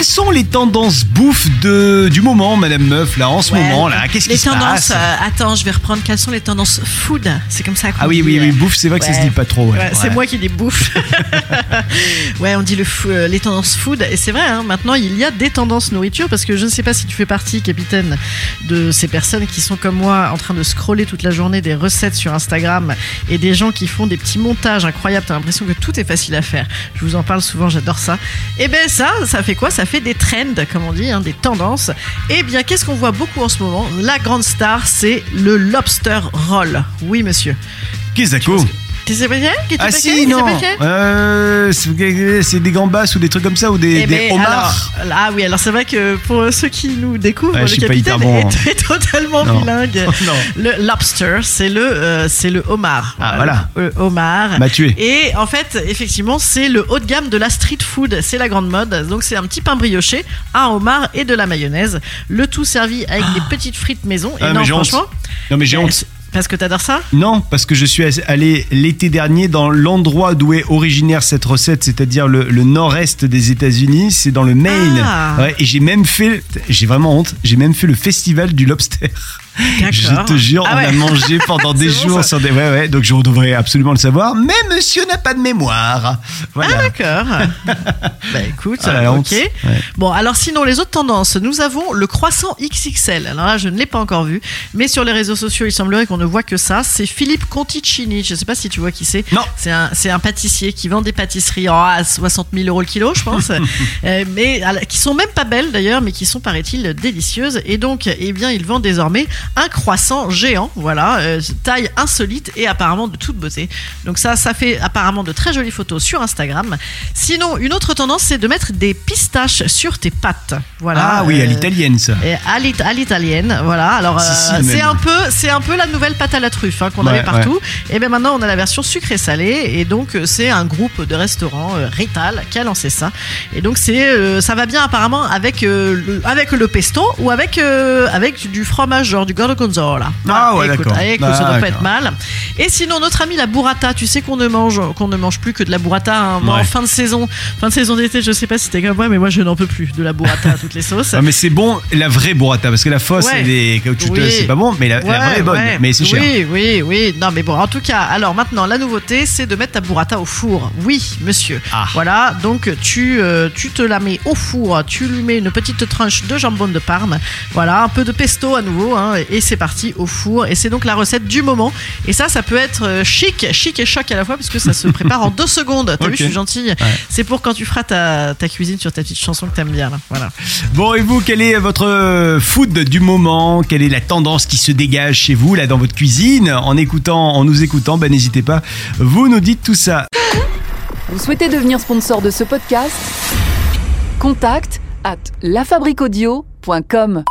Quelles sont les tendances bouffe de, du moment, Madame Meuf, là, en ce Ouais. moment, là? Qu'est-ce qui Les se tendances, passe euh, attends, je vais reprendre. Quelles sont les tendances food? C'est comme ça qu'on Ah oui, dit, oui, oui, bouffe, c'est vrai que ça se dit pas trop. Ouais, Ouais, C'est moi qui dis bouffe. ouais, on dit le fou- euh, les tendances food. Et c'est vrai, hein, maintenant, il y a des tendances nourriture parce que je ne sais pas si tu fais partie, capitaine, de ces personnes qui sont comme moi en train de scroller toute la journée des recettes sur Instagram et des gens qui font des petits montages incroyables. T'as l'impression que tout est facile à faire. Je vous en parle souvent, j'adore ça. Et ben ça, ça fait quoi? Ça fait des trends, comme on dit, hein, des tendances. Et bien, qu'est-ce qu'on voit beaucoup en ce moment? La grande star, c'est le lobster roll. Oui, monsieur. Qu'est-ce que pas qui c'est Ah si, non euh, C'est des gambas ou des trucs comme ça ou des, Eh des ben, homards alors, ah oui, alors c'est vrai que pour ceux qui nous découvrent, Ouais, je le capitaine hein. est, est totalement Non. bilingue. Non. Le lobster, c'est le, euh, c'est le homard. Ah, voilà. Le, le homard. M'a tué. Et en fait, effectivement, c'est le haut de gamme de la street food. C'est la grande mode. Donc c'est un petit pain brioché, un homard et de la mayonnaise. Le tout servi avec des petites frites maison. Et Ah, non, mais j'ai honte. franchement. Non mais j'ai euh, honte. Parce que t'adores ça? Non, parce que je suis allé l'été dernier dans l'endroit d'où est originaire cette recette, c'est-à-dire le, le nord-est des États-Unis, c'est dans le Maine. Ah. Ouais, et j'ai même fait, j'ai vraiment honte, j'ai même fait le festival du lobster. Je te jure, Ah on a mangé pendant des bon, jours ça. sur des. Ouais, ouais, donc je devrais absolument le savoir. Mais monsieur n'a pas de mémoire. Voilà. Ah d'accord. bah écoute, Ah, ok. Ouais. Bon, alors sinon les autres tendances, nous avons le croissant XXL. Alors là, je ne l'ai pas encore vu, mais sur les réseaux sociaux, il semblerait qu'on ne voit que ça. C'est Philippe Conticini. Je ne sais pas si tu vois qui c'est. Non. C'est un, c'est un pâtissier qui vend des pâtisseries à 60 000 euros le kilo, je pense, Euh, mais qui sont même pas belles d'ailleurs, mais qui sont paraît-il délicieuses. Et donc, eh bien, il vend désormais un croissant géant, voilà, euh, taille insolite et apparemment de toute beauté. Donc ça, ça fait apparemment de très jolies photos sur Instagram. Sinon, une autre tendance, c'est de mettre des pistaches sur tes pâtes. Voilà. Ah oui, à Euh, l'italienne ça. et à l'it- à l'italienne, voilà. Alors Si, si, euh, c'est un peu, c'est un peu la nouvelle pâte à la truffe hein, qu'on Ouais, avait partout. Et bien maintenant on a la version sucrée salée et donc c'est un groupe de restaurants Rital qui a lancé ça. Et donc c'est, ça va bien apparemment avec le, avec le pesto ou avec avec du fromage genre du gorgonzola. Ah ouais, Écoute, d'accord. allez, écoute, Ah, ça doit pas être mal. Et sinon notre ami la burrata, tu sais qu'on ne mange qu'on ne mange plus que de la burrata. hein. Moi, Ouais. en fin de saison, fin de saison d'été, je sais pas si t'es comme moi, mais moi je n'en peux plus de la burrata à toutes les sauces. Ah, mais c'est bon, la vraie burrata, parce que la fausse, Ouais. elle est, Oui. c'est pas bon, mais la, la Ouais, vraie est bonne, ouais. mais c'est cher. Oui, oui, oui. Non, mais bon, en tout cas, alors maintenant, la nouveauté, c'est de mettre ta burrata au four. Oui, monsieur. Ah. Voilà, donc tu, euh, tu te la mets au four, tu lui mets une petite tranche de jambon de Parme, voilà, un peu de pesto à nouveau, hein, et c'est parti au four. Et c'est donc la recette du moment. Et ça, ça peut être euh, chic, chic et choc à la fois, puisque ça se prépare en deux secondes. T'as vu, je suis gentille. C'est pour quand tu feras ta, ta cuisine sur ta petite chanson que t'aimes bien, là. Voilà. Bon, et vous, quel est votre euh, food du moment? Quelle est la tendance qui se dégage chez vous, là, dans votre cuisine? En écoutant, en nous écoutant, ben, n'hésitez pas, vous nous dites tout ça. Vous souhaitez devenir sponsor de ce podcast? Contact à lafabriquaudio.com.